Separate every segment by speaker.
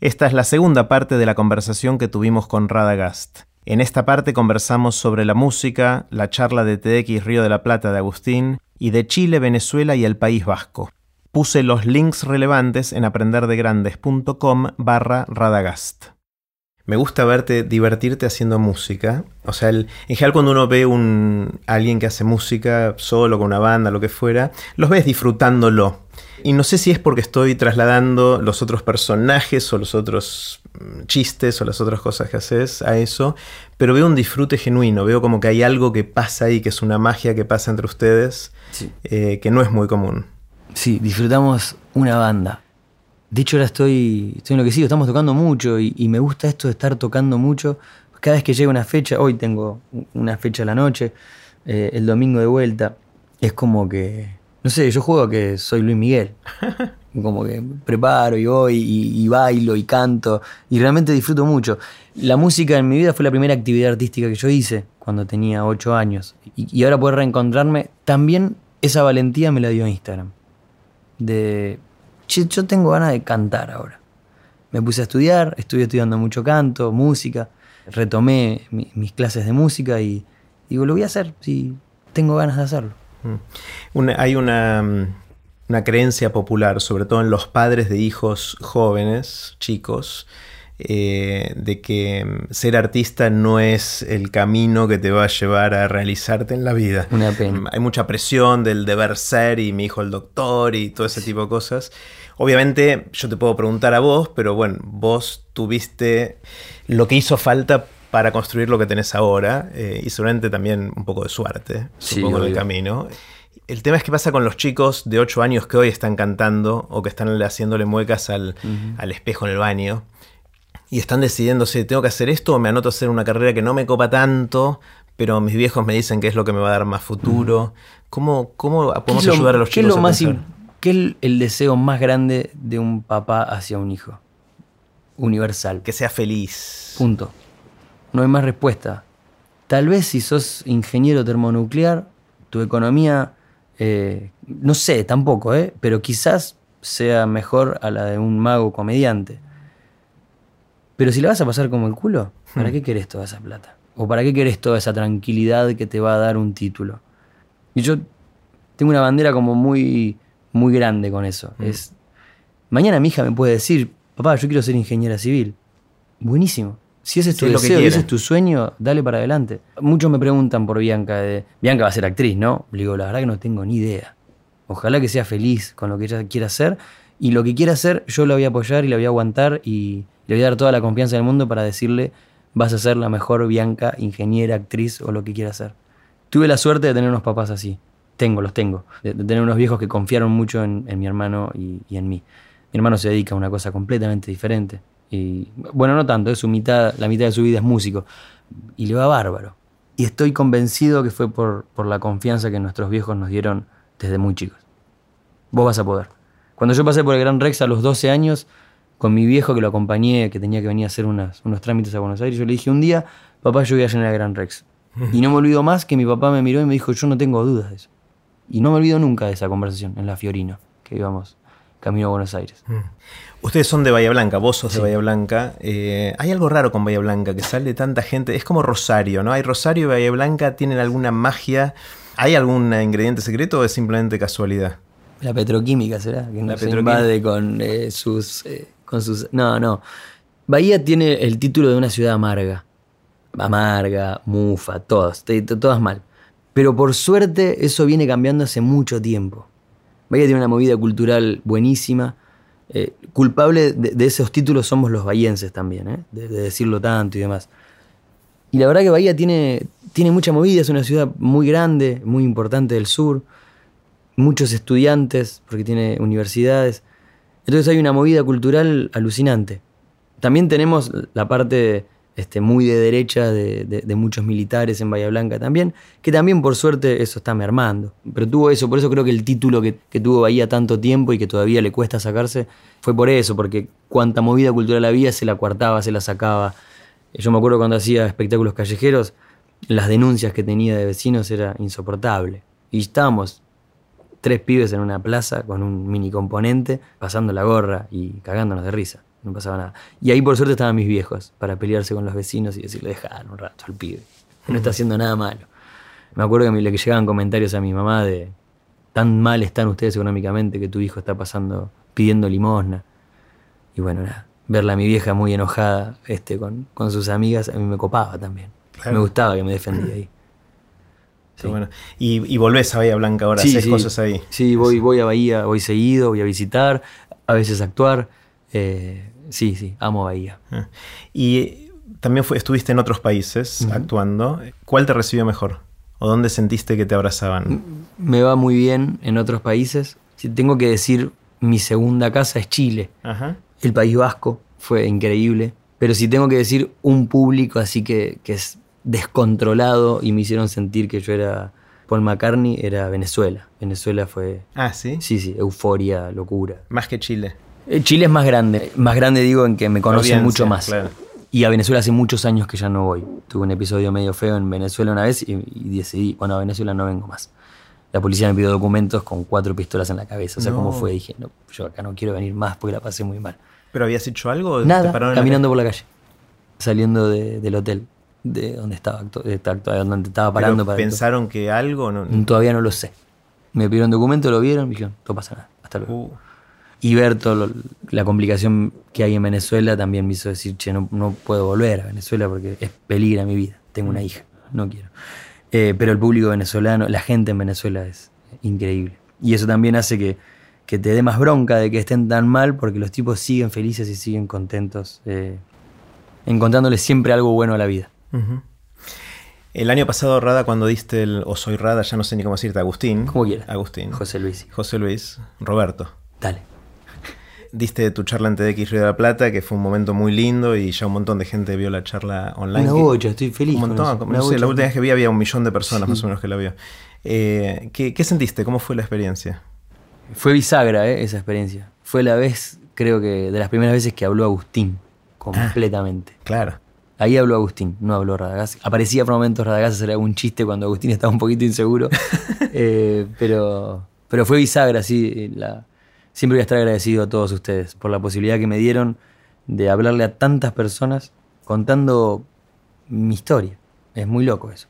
Speaker 1: Esta es la segunda parte de la conversación que tuvimos con Radagast. En esta parte conversamos sobre la música, la charla de TX Río de la Plata de Agustín y de Chile, Venezuela y el País Vasco. Puse los links relevantes en aprenderdegrandes.com barra Radagast. Me gusta verte divertirte haciendo música. O sea, en general cuando uno ve un alguien que hace música solo, con una banda, lo que fuera, los ves disfrutándolo. Y no sé si es porque estoy trasladando los otros personajes o los otros mm, chistes o las otras cosas que haces a eso, pero veo un disfrute genuino, veo como que hay algo que pasa ahí, que es una magia que pasa entre ustedes, eh, que no es muy común.
Speaker 2: Sí, disfrutamos una banda. De hecho, ahora estoy, estoy enloquecido, estamos tocando mucho y, me gusta esto de estar tocando mucho. Cada vez que llega una fecha, hoy tengo una fecha a la noche, eh, el domingo de vuelta, es como que, no sé, yo juego que soy Luis Miguel. Como que preparo y voy y, bailo y canto y realmente disfruto mucho. La música en mi vida fue la primera actividad artística que yo hice cuando tenía 8 años. Y, y ahora poder reencontrarme, también esa valentía me la dio Instagram. De yo tengo ganas de cantar ahora. Me puse a estudiar, estuve estudiando mucho canto, música, retomé mis clases de música y digo, lo voy a hacer, si tengo ganas de hacerlo.
Speaker 1: Mm. hay una, mm, una creencia popular, sobre todo en los padres de hijos jóvenes, chicos, eh, de que mm, ser artista no es el camino que te va a llevar a realizarte en la vida.
Speaker 2: Una pena.
Speaker 1: Hay mucha presión del deber ser y mi hijo el doctor y todo ese tipo de cosas. Obviamente yo te puedo preguntar a vos, pero bueno, vos tuviste lo que hizo falta para construir lo que tenés ahora eh, y seguramente también un poco de suerte, supongo, en el camino. El tema es que pasa con los chicos de 8 años que hoy están cantando o que están haciéndole muecas al, al espejo en el baño y están decidiendo si tengo que hacer esto o me anoto a hacer una carrera que no me copa tanto, pero mis viejos me dicen que es lo que me va a dar más futuro. ¿Cómo, cómo podemos ayudar a los chicos?
Speaker 2: ¿Qué es lo más ¿Qué es el deseo más grande de un papá hacia un hijo? Universal.
Speaker 1: Que sea feliz.
Speaker 2: Punto. No hay más respuesta. Tal vez si sos ingeniero termonuclear, tu economía, eh, no sé, tampoco, ¿eh? pero quizás sea mejor a la de un mago comediante. Pero si la vas a pasar como el culo, ¿para hmm. qué querés toda esa plata? ¿O para qué querés toda esa tranquilidad que te va a dar un título? Y yo tengo una bandera como muy muy grande con eso. Mm. Es, mañana mi hija me puede decir, papá, yo quiero ser ingeniera civil. Buenísimo. Si ese es tu deseo, ese es tu sueño, dale para adelante. Muchos me preguntan por Bianca, de, Bianca va a ser actriz, ¿no? Le digo, la verdad que no tengo ni idea. Ojalá que sea feliz con lo que ella quiera hacer. Y lo que quiera hacer, yo la voy a apoyar y la voy a aguantar y le voy a dar toda la confianza del mundo para decirle, vas a ser la mejor Bianca, ingeniera, actriz o lo que quiera hacer. Tuve la suerte de tener unos papás así tengo, los tengo. De, tener unos viejos que confiaron mucho en, mi hermano y, en mí. Mi hermano se dedica a una cosa completamente diferente. Y bueno, no tanto, es su mitad, la mitad de su vida es músico. Y le va bárbaro. Y estoy convencido que fue por, por la confianza que nuestros viejos nos dieron desde muy chicos. Vos vas a poder. Cuando yo pasé por el Gran Rex a los 12 años, con mi viejo que lo acompañé, que tenía que venir a hacer unos trámites a Buenos Aires, yo le dije un día, papá, yo voy a llenar el Gran Rex. Y no me olvido más que mi papá me miró y me dijo, yo no tengo dudas de eso. Y no me olvido nunca de esa conversación en la Fiorino, que íbamos camino a Buenos Aires.
Speaker 1: Ustedes son de Bahía Blanca, vos sos de Bahía Blanca. Eh, hay algo raro con Bahía Blanca, que sale tanta gente. Es como Rosario, ¿no? Hay Rosario y Bahía Blanca, ¿tienen alguna magia? ¿Hay algún ingrediente secreto o es simplemente casualidad?
Speaker 2: La petroquímica, ¿será? Que no se invade con eh, sus, eh, con sus... No, no. Bahía tiene el título de una ciudad amarga. Amarga, mufa, todas, todas mal. Pero por suerte eso viene cambiando hace mucho tiempo. Bahía tiene una movida cultural buenísima. Eh, culpable de, esos títulos somos los bahienses también, ¿eh? de, decirlo tanto y demás. Y la verdad que Bahía tiene, tiene mucha movida, es una ciudad muy grande, muy importante del sur, muchos estudiantes, porque tiene universidades. Entonces hay una movida cultural alucinante. También tenemos la parte este, muy de derecha de, muchos militares en Bahía Blanca también, que también por suerte eso está mermando. Pero tuvo eso, por eso creo que el título que, tuvo Bahía tanto tiempo y que todavía le cuesta sacarse, fue por eso, porque cuanta movida cultural había se la cuartaba, se la sacaba. Yo me acuerdo cuando hacía espectáculos callejeros, las denuncias que tenía de vecinos era insoportable. Y estábamos tres pibes en una plaza con un mini componente, pasando la gorra y cagándonos de risa. no pasaba nada. Y ahí por suerte estaban mis viejos para pelearse con los vecinos y decirle, dejar un rato al pibe, no está haciendo nada malo. Me acuerdo que que llegaban comentarios a mi mamá de, tan mal están ustedes económicamente que tu hijo está pasando pidiendo limosna. Y bueno, nada, verla a mi vieja muy enojada este, con, con sus amigas, a mí me copaba también. Me gustaba que me defendía ahí.
Speaker 1: Bueno. ¿Y, ¿Y, volvés a Bahía Blanca ahora? ¿Haces cosas ahí?
Speaker 2: Sí, voy, voy a Bahía, voy seguido, voy a visitar, a veces actuar. Eh, sí, sí, amo Bahía. Ah.
Speaker 1: Y también estuviste en otros países actuando. ¿Cuál te recibió mejor? ¿O dónde sentiste que te abrazaban?
Speaker 2: Me va muy bien en otros países. Si tengo que decir, mi segunda casa es Chile. El País Vasco fue increíble. Pero si tengo que decir un público así que, que es descontrolado y me hicieron sentir que yo era Paul McCartney, era Venezuela. Venezuela fue...
Speaker 1: Ah, sí.
Speaker 2: Sí, sí, euforia, locura.
Speaker 1: Más que Chile.
Speaker 2: Eh, Chile es más grande. Más grande digo en que me conocen mucho más. Y a Venezuela hace muchos años que ya no voy. Tuve un episodio medio feo en Venezuela una vez y, decidí, bueno, a Venezuela no vengo más. La policía me pidió documentos con cuatro pistolas en la cabeza. O sea, ¿cómo fue? Dije, no, yo acá no quiero venir más porque la pasé muy mal.
Speaker 1: ¿Pero habías hecho algo?
Speaker 2: Nada, caminando por la calle. Saliendo del hotel de donde estaba, donde estaba parando.
Speaker 1: para ¿Pensaron que algo? No,
Speaker 2: Todavía no lo sé. Me pidieron documento, lo vieron, y dijeron, no pasa nada, hasta luego. Uh. Y ver toda la complicación que hay en Venezuela también me hizo decir, che, no, no puedo volver a Venezuela porque es peligro mi vida. Tengo una mm. hija, no quiero. Eh, pero el público venezolano, la gente en Venezuela es increíble. Y eso también hace que, que te dé más bronca de que estén tan mal porque los tipos siguen felices y siguen contentos, eh, encontrándole siempre algo bueno a la vida.
Speaker 1: El año pasado, Rada, cuando diste el O Soy Rada, ya no sé ni cómo decirte, Agustín.
Speaker 2: Como quieras.
Speaker 1: Agustín.
Speaker 2: José Luis.
Speaker 1: José Luis. Roberto.
Speaker 2: Dale.
Speaker 1: Diste tu charla en TDX Río de la Plata, que fue un momento muy lindo y ya un montón de gente vio la charla online.
Speaker 2: Una bocha, estoy feliz.
Speaker 1: Un montón. la última vez que vi había un millón de personas más o menos que la vio. Eh, ¿qué, sentiste? ¿Cómo fue la experiencia?
Speaker 2: Fue bisagra eh, esa experiencia. Fue la vez, creo que, de las primeras veces que habló Agustín completamente.
Speaker 1: Ah, claro.
Speaker 2: Ahí habló Agustín, no habló Radagás. Aparecía por momentos Radagás hacer algún chiste cuando Agustín estaba un poquito inseguro. Eh, pero, pero fue bisagra, sí. La, siempre voy a estar agradecido a todos ustedes por la posibilidad que me dieron de hablarle a tantas personas contando mi historia. Es muy loco eso.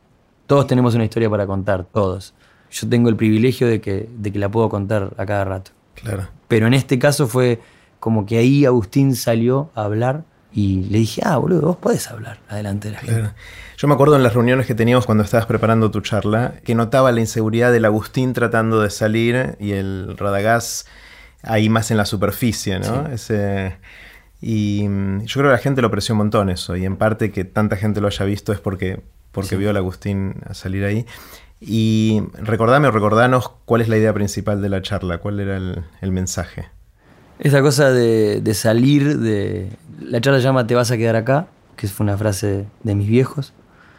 Speaker 2: Todos tenemos una historia para contar, todos. Yo tengo el privilegio de que, de que la puedo contar a cada rato.
Speaker 1: Claro.
Speaker 2: Pero en este caso fue como que ahí Agustín salió a hablar y le dije, ah, boludo, vos podés hablar adelante de la gente.
Speaker 1: Yo me acuerdo en las reuniones que teníamos cuando estabas preparando tu charla, que notaba la inseguridad del Agustín tratando de salir y el Radagás ahí más en la superficie, ¿no? Ese, y mm, yo creo que la gente lo apreció un montón eso, y en parte que tanta gente lo haya visto es porque, porque vio al Agustín a salir ahí. Y recordame o recordanos cuál es la idea principal de la charla, cuál era el mensaje.
Speaker 2: Esa cosa de, salir de... La charla llama Te vas a quedar acá, que fue una frase de mis viejos.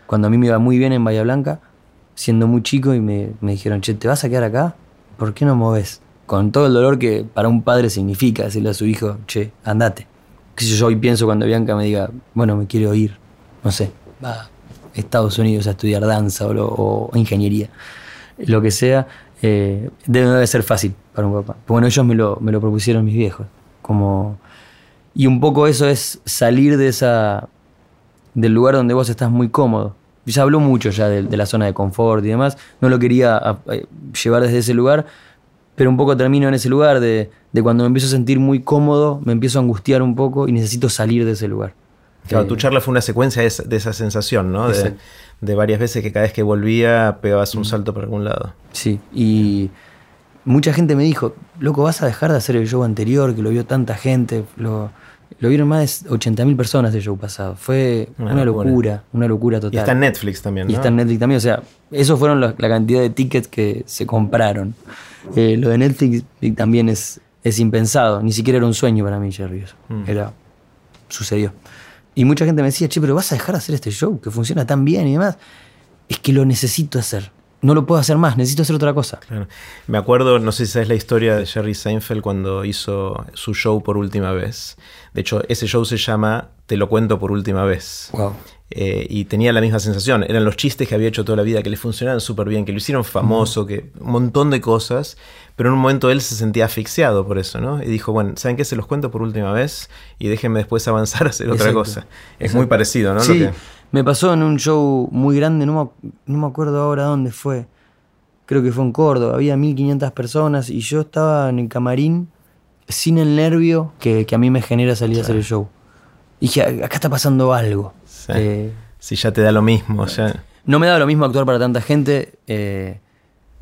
Speaker 2: Cuando a mí me iba muy bien en Bahía Blanca, siendo muy chico, y me, dijeron, che, ¿te vas a quedar acá? ¿Por qué no moves? Con todo el dolor que para un padre significa decirle a su hijo, che, andate. Que yo hoy pienso cuando Bianca me diga, bueno, me quiero ir, no sé, va a Estados Unidos a estudiar danza o ingeniería, lo que sea, eh, debe ser fácil para un papá. Bueno, ellos me lo, me lo propusieron mis viejos. Como, y un poco eso es salir de esa, del lugar donde vos estás muy cómodo. Ya habló mucho ya de, la zona de confort y demás. No lo quería llevar desde ese lugar, pero un poco termino en ese lugar de, de, cuando me empiezo a sentir muy cómodo, me empiezo a angustiar un poco y necesito salir de ese lugar.
Speaker 1: Claro, tu charla fue una secuencia de esa, sensación, ¿no? De, varias veces que cada vez que volvía pegabas un mm. salto por algún lado.
Speaker 2: Sí, y mucha gente me dijo, loco, vas a dejar de hacer el show anterior, que lo vio tanta gente, lo, vieron más de 80.000 personas del show pasado. Fue una, locura. una locura total. Y
Speaker 1: está en Netflix también, ¿no?
Speaker 2: Y está en Netflix también, o sea, esos fueron la, cantidad de tickets que se compraron. Eh, lo de Netflix también es, es impensado, ni siquiera era un sueño para mí, Jerry. Mm. Era, sucedió. Y mucha gente me decía, che, pero vas a dejar de hacer este show que funciona tan bien y demás. Es que lo necesito hacer. no lo puedo hacer más, necesito hacer otra cosa.
Speaker 1: Claro. Me acuerdo, no sé si sabes la historia de Jerry Seinfeld cuando hizo su show por última vez. De hecho, ese show se llama Te lo cuento por última vez.
Speaker 2: Wow.
Speaker 1: Eh, y tenía la misma sensación. Eran los chistes que había hecho toda la vida, que le funcionaban súper bien, que lo hicieron famoso, que un montón de cosas. Pero en un momento él se sentía asfixiado por eso, ¿no? Y dijo, bueno, ¿saben qué? Se los cuento por última vez y déjenme después avanzar a hacer otra
Speaker 2: Exacto.
Speaker 1: cosa. Es
Speaker 2: Exacto.
Speaker 1: muy parecido, ¿no? Lo
Speaker 2: Sí,
Speaker 1: que-
Speaker 2: me pasó en un show muy grande, no me, no me acuerdo ahora dónde fue. Creo que fue en Córdoba, había 1500 personas y yo estaba en el camarín sin el nervio que, que a mí me genera salir a hacer el show. Y dije, acá está pasando algo.
Speaker 1: Sí.
Speaker 2: Eh,
Speaker 1: Si ya te da lo mismo, ya-
Speaker 2: no me daba lo mismo actuar para tanta gente. eh,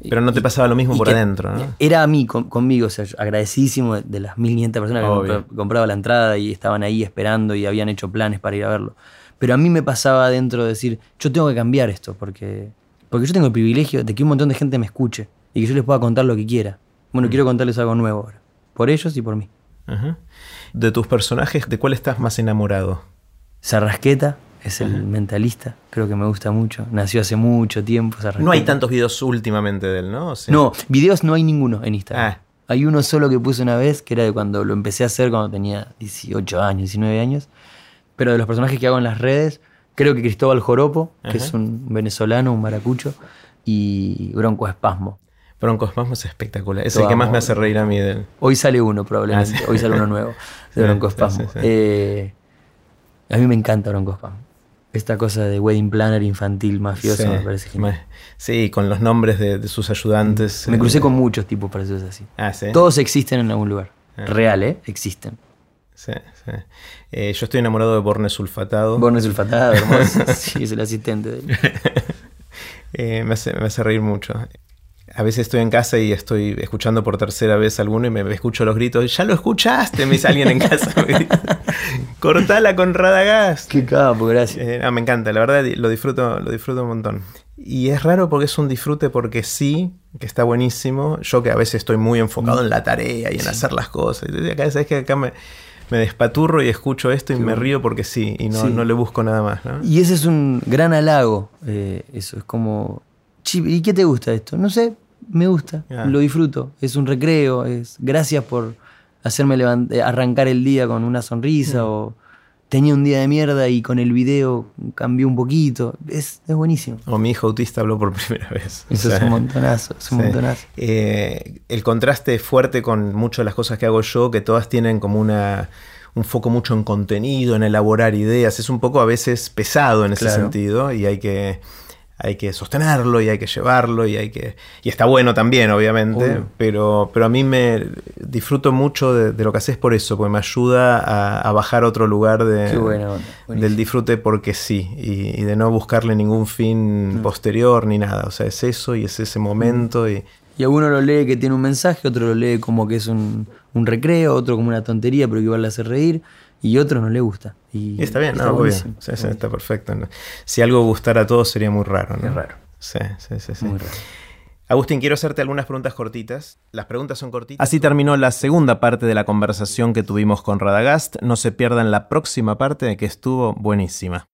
Speaker 1: pero no te pasaba lo mismo por adentro, ¿no?
Speaker 2: Era a mí, con- conmigo, o sea, yo agradecidísimo de, las 1500 personas que compraba la entrada y estaban ahí esperando y habían hecho planes para ir a verlo. Pero a mí me pasaba adentro de decir, yo tengo que cambiar esto porque, porque yo tengo el privilegio de que un montón de gente me escuche y que yo les pueda contar lo que quiera. Bueno, quiero contarles algo nuevo ahora. Por ellos y por mí.
Speaker 1: De tus personajes, ¿de cuál estás más enamorado?
Speaker 2: Sarrasqueta es el mentalista, creo que me gusta mucho. Nació hace mucho tiempo.
Speaker 1: No hay tantos videos últimamente de él, ¿no?
Speaker 2: No, videos no hay ninguno en Instagram.
Speaker 1: Ah.
Speaker 2: Hay uno solo que puse una vez, que era de cuando lo empecé a hacer cuando tenía 18 años, 19 años. Pero de los personajes que hago en las redes, creo que Cristóbal Joropo, que es un venezolano, un maracucho, y Bronco Espasmo.
Speaker 1: Bronco Spasmo es espectacular. Es el que más me hace reír a mí de él.
Speaker 2: Hoy sale uno probablemente,
Speaker 1: Ah, sí.
Speaker 2: hoy sale uno nuevo de Bronco Espasmo.
Speaker 1: sí, sí.
Speaker 2: Eh, a mí me encanta Bronco Espasmo. Esta cosa de wedding planner infantil mafioso
Speaker 1: Sí,
Speaker 2: me parece genial.
Speaker 1: Sí, con los nombres de, de sus ayudantes.
Speaker 2: Me
Speaker 1: eh,
Speaker 2: crucé con muchos tipos parecidos así.
Speaker 1: Ah, sí.
Speaker 2: Todos existen en algún lugar.
Speaker 1: Ah.
Speaker 2: Real, ¿eh? Existen.
Speaker 1: Sí, sí. Eh, yo estoy enamorado de Borne Sulfatado.
Speaker 2: Borne sulfatado, hermoso. sí, es el asistente de él.
Speaker 1: Eh, me, hace, me hace reír mucho. A veces estoy en casa y estoy escuchando por tercera vez alguno y me, me escucho los gritos. ¡Ya lo escuchaste! Me dice alguien en casa. me grita. Cortala con Radagast.
Speaker 2: Qué capo, gracias.
Speaker 1: Eh, me encanta, la verdad lo disfruto, lo disfruto un montón. Y es raro porque es un disfrute porque sí, que está buenísimo. Yo que a veces estoy muy enfocado en la tarea y en hacer las cosas. Acá, sabes que acá me, me despaturro y escucho esto y me río porque sí, y no,
Speaker 2: Sí.
Speaker 1: no le busco nada más. ¿no?
Speaker 2: Y ese es un gran halago. eh, eso es como. "Chi, ¿Y qué te gusta esto? No sé, me gusta.
Speaker 1: Ah.
Speaker 2: Lo disfruto. Es un recreo. Es gracias por hacerme levant- eh, arrancar el día con una sonrisa.
Speaker 1: Mm.
Speaker 2: O tenía un día de mierda y con el video cambió un poquito. Es, es buenísimo.
Speaker 1: O mi hijo autista habló por primera vez.
Speaker 2: Eso
Speaker 1: O sea,
Speaker 2: es un montonazo. Es un
Speaker 1: sí.
Speaker 2: montonazo.
Speaker 1: Eh, el contraste fuerte con muchas de las cosas que hago yo, que todas tienen como una un foco mucho en contenido, en elaborar ideas. Es un poco a veces pesado en ese
Speaker 2: Claro.
Speaker 1: sentido y hay que, hay que sostenerlo y hay que llevarlo y hay que. Y está bueno también, obviamente.
Speaker 2: Obvio.
Speaker 1: Pero, pero a mí me disfruto mucho de, de lo que haces por eso, porque me ayuda a, a bajar a otro lugar de.
Speaker 2: Buenísimo.
Speaker 1: del disfrute porque sí, y, y de no buscarle ningún
Speaker 2: Mm.
Speaker 1: fin posterior ni nada. O sea, es eso y es ese momento y.
Speaker 2: Y a uno lo lee que tiene un mensaje, otro lo lee como que es un, un recreo, otro como una tontería, pero que igual le hace reír, y otro no le gusta. Y
Speaker 1: Y está bien, no, obvio. Sí, sí,
Speaker 2: está
Speaker 1: está perfecto. ¿no? Si algo gustara a todos sería muy raro, ¿no?
Speaker 2: Es raro.
Speaker 1: Sí, sí, sí. sí.
Speaker 2: Muy raro.
Speaker 1: Agustín, quiero hacerte algunas preguntas cortitas. Las preguntas son cortitas. Así terminó la segunda parte de la conversación que tuvimos con Radagast. No se pierdan la próxima parte que estuvo buenísima.